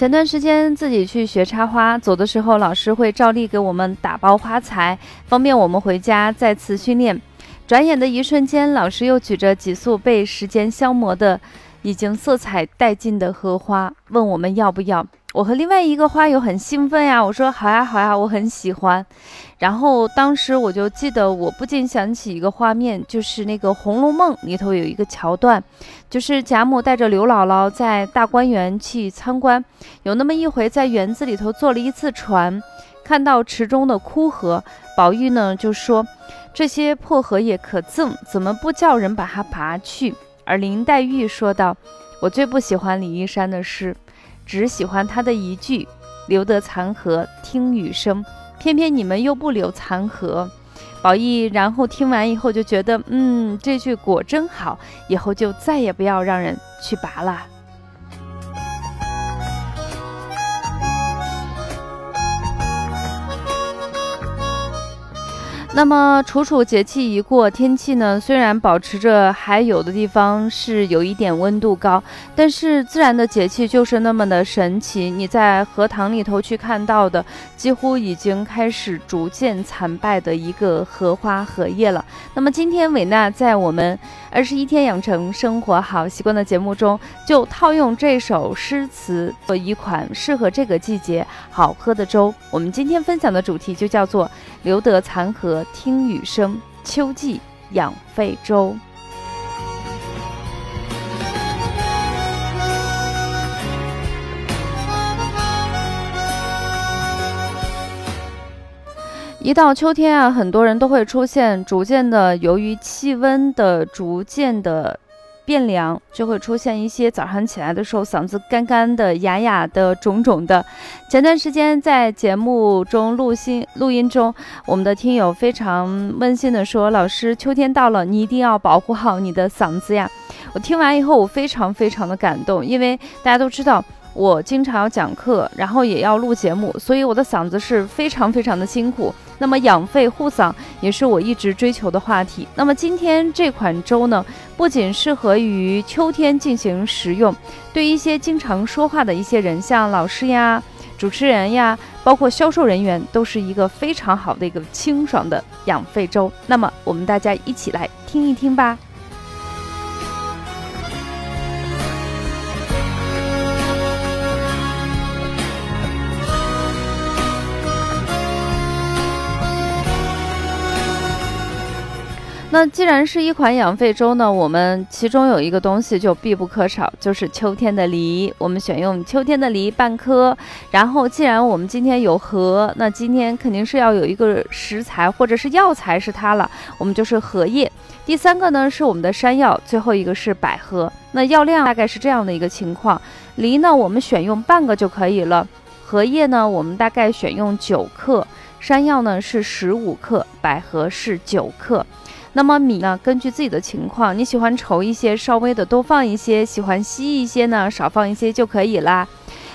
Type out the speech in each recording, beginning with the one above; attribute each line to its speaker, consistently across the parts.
Speaker 1: 前段时间自己去学插花，走的时候老师会照例给我们打包花材，方便我们回家再次训练。转眼的一瞬间，老师又举着几束被时间消磨的、已经色彩殆尽的荷花，问我们要不要。我和另外一个花友很兴奋呀，我说好呀好呀，我很喜欢。然后当时我就记得，我不禁想起一个画面，就是那个《红楼梦》里头有一个桥段，就是贾母带着刘姥姥在大观园去参观，有那么一回在园子里头坐了一次船，看到池中的枯荷，宝玉呢就说这些破荷叶可赠，怎么不叫人把它拔去？而林黛玉说道：“我最不喜欢李义山的诗。”只喜欢他的一句“留得残荷听雨声”，偏偏你们又不留残荷。宝玉然后听完以后就觉得，嗯，这句果真好，以后就再也不要让人去拔了。那么处处节气一过，天气呢虽然保持着还有的地方是有一点温度高，但是自然的节气就是那么的神奇。你在荷塘里头去看到的，几乎已经开始逐渐残败的一个荷花荷叶了。那么今天伟娜在我们二十一天养成生活好习惯的节目中，就套用这首诗词做一款适合这个季节好喝的粥。我们今天分享的主题就叫做留得残荷。听雨声，秋季养肺粥。一到秋天啊，很多人都会出现逐渐的，由于气温的逐渐的。变凉就会出现一些早上起来的时候嗓子干干的、哑哑的、肿肿的。前段时间在节目中录音录音中，我们的听友非常温馨的说：“老师，秋天到了，你一定要保护好你的嗓子呀！”我听完以后，我非常非常的感动，因为大家都知道。我经常要讲课，然后也要录节目，所以我的嗓子是非常非常的辛苦。那么养肺护嗓也是我一直追求的话题。那么今天这款粥呢，不仅适合于秋天进行食用，对一些经常说话的一些人，像老师呀、主持人呀，包括销售人员，都是一个非常好的一个清爽的养肺粥。那么我们大家一起来听一听吧。那既然是一款养肺粥呢，我们其中有一个东西就必不可少，就是秋天的梨。我们选用秋天的梨半颗。然后，既然我们今天有荷，那今天肯定是要有一个食材或者是药材是它了，我们就是荷叶。第三个呢是我们的山药，最后一个是百合。那药量大概是这样的一个情况：梨呢，我们选用半个就可以了；荷叶呢，我们大概选用九克；山药呢是十五克；百合是九克。那么米呢？根据自己的情况，你喜欢稠一些，稍微的多放一些；喜欢稀一些呢，少放一些就可以啦。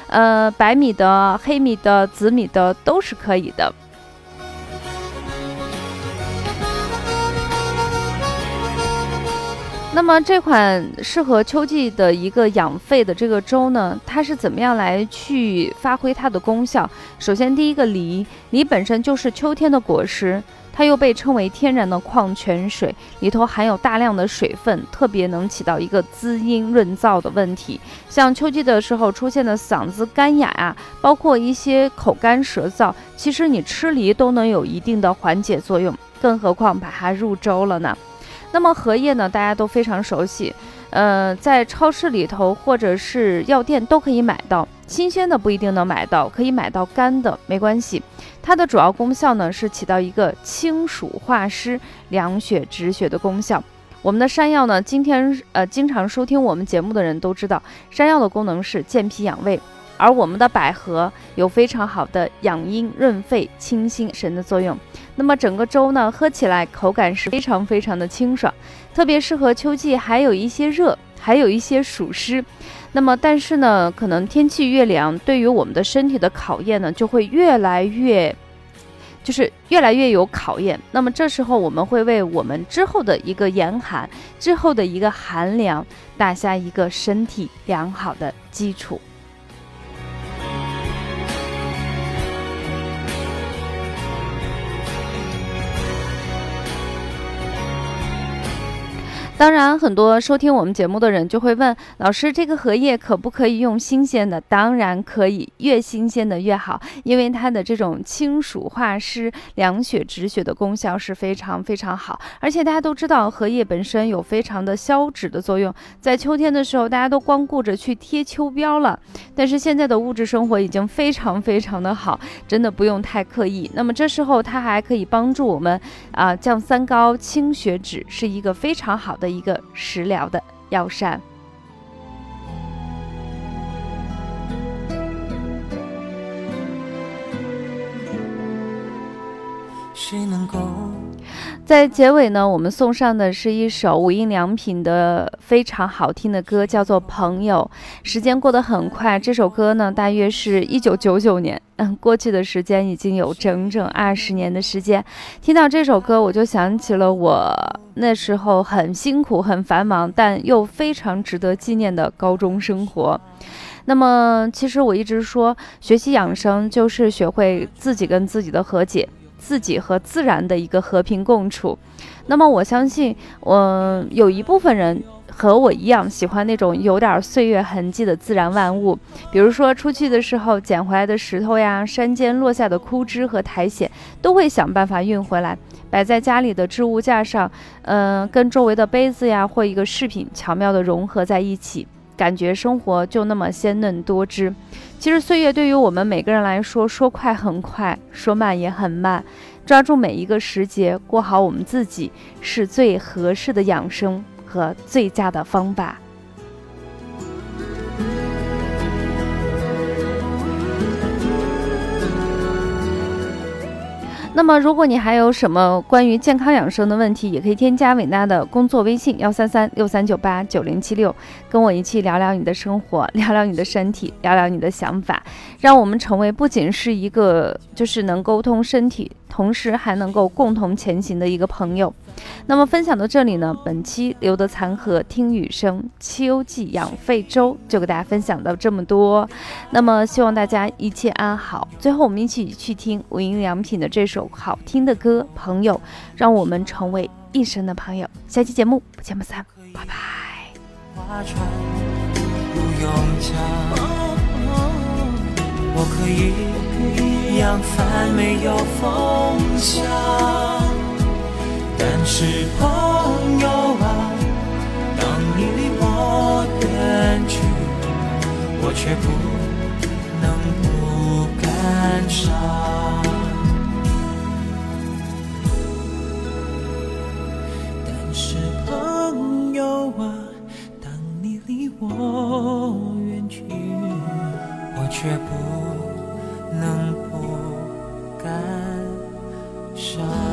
Speaker 1: 呃，白米的、黑米的、紫米的都是可以的。那么这款适合秋季的一个养肺的这个粥呢，它是怎么样来去发挥它的功效？首先，第一个梨，梨本身就是秋天的果实。它又被称为天然的矿泉水，里头含有大量的水分，特别能起到一个滋阴润燥的问题。像秋季的时候出现的嗓子干哑呀，包括一些口干舌燥，其实你吃梨都能有一定的缓解作用，更何况把它入粥了呢？那么荷叶呢，大家都非常熟悉。呃，在超市里头或者是药店都可以买到。新鲜的不一定能买到，可以买到干的，没关系。它的主要功效呢是起到一个清暑化湿、凉血止血的功效。我们的山药呢，今天呃经常收听我们节目的人都知道，山药的功能是健脾养胃。而我们的百合有非常好的养阴润肺、清心神的作用。那么整个粥呢，喝起来口感是非常非常的清爽，特别适合秋季，还有一些热，还有一些暑湿。那么但是呢，可能天气越凉，对于我们的身体的考验呢，就会越来越，就是越来越有考验。那么这时候我们会为我们之后的一个严寒，之后的一个寒凉，打下一个身体良好的基础。当然，很多收听我们节目的人就会问老师：“这个荷叶可不可以用新鲜的？”当然可以，越新鲜的越好，因为它的这种清暑化湿、凉血止血的功效是非常非常好。而且大家都知道，荷叶本身有非常的消脂的作用。在秋天的时候，大家都光顾着去贴秋膘了，但是现在的物质生活已经非常非常的好，真的不用太刻意。那么这时候它还可以帮助我们啊降三高、清血脂，是一个非常好的。的一个食疗的药膳。谁能够？在结尾呢，我们送上的是一首无印良品的非常好听的歌，叫做《朋友》。时间过得很快，这首歌呢，大约是一九九九年。嗯，过去的时间已经有整整二十年的时间。听到这首歌，我就想起了我那时候很辛苦、很繁忙，但又非常值得纪念的高中生活。那么，其实我一直说，学习养生就是学会自己跟自己的和解。自己和自然的一个和平共处，那么我相信，我有一部分人和我一样喜欢那种有点岁月痕迹的自然万物，比如说出去的时候捡回来的石头呀，山间落下的枯枝和苔藓，都会想办法运回来，摆在家里的置物架上，嗯，跟周围的杯子呀或一个饰品巧妙地融合在一起。感觉生活就那么鲜嫩多汁。其实岁月对于我们每个人来说，说快很快，说慢也很慢。抓住每一个时节，过好我们自己，是最合适的养生和最佳的方法。那么，如果你还有什么关于健康养生的问题，也可以添加伟娜的工作微信幺三三六三九八九零七六，跟我一起聊聊你的生活，聊聊你的身体，聊聊你的想法，让我们成为不仅是一个就是能沟通身体。同时还能够共同前行的一个朋友。那么分享到这里呢，本期留得残荷听雨声秋季养肺粥就给大家分享到这么多。那么希望大家一切安好。最后我们一起去听无印良品的这首好听的歌《朋友》，让我们成为一生的朋友。下期节目不见不散，拜拜。我可以饭没有风向，但是朋友啊，当你离我远去，我却不能不感伤。伤？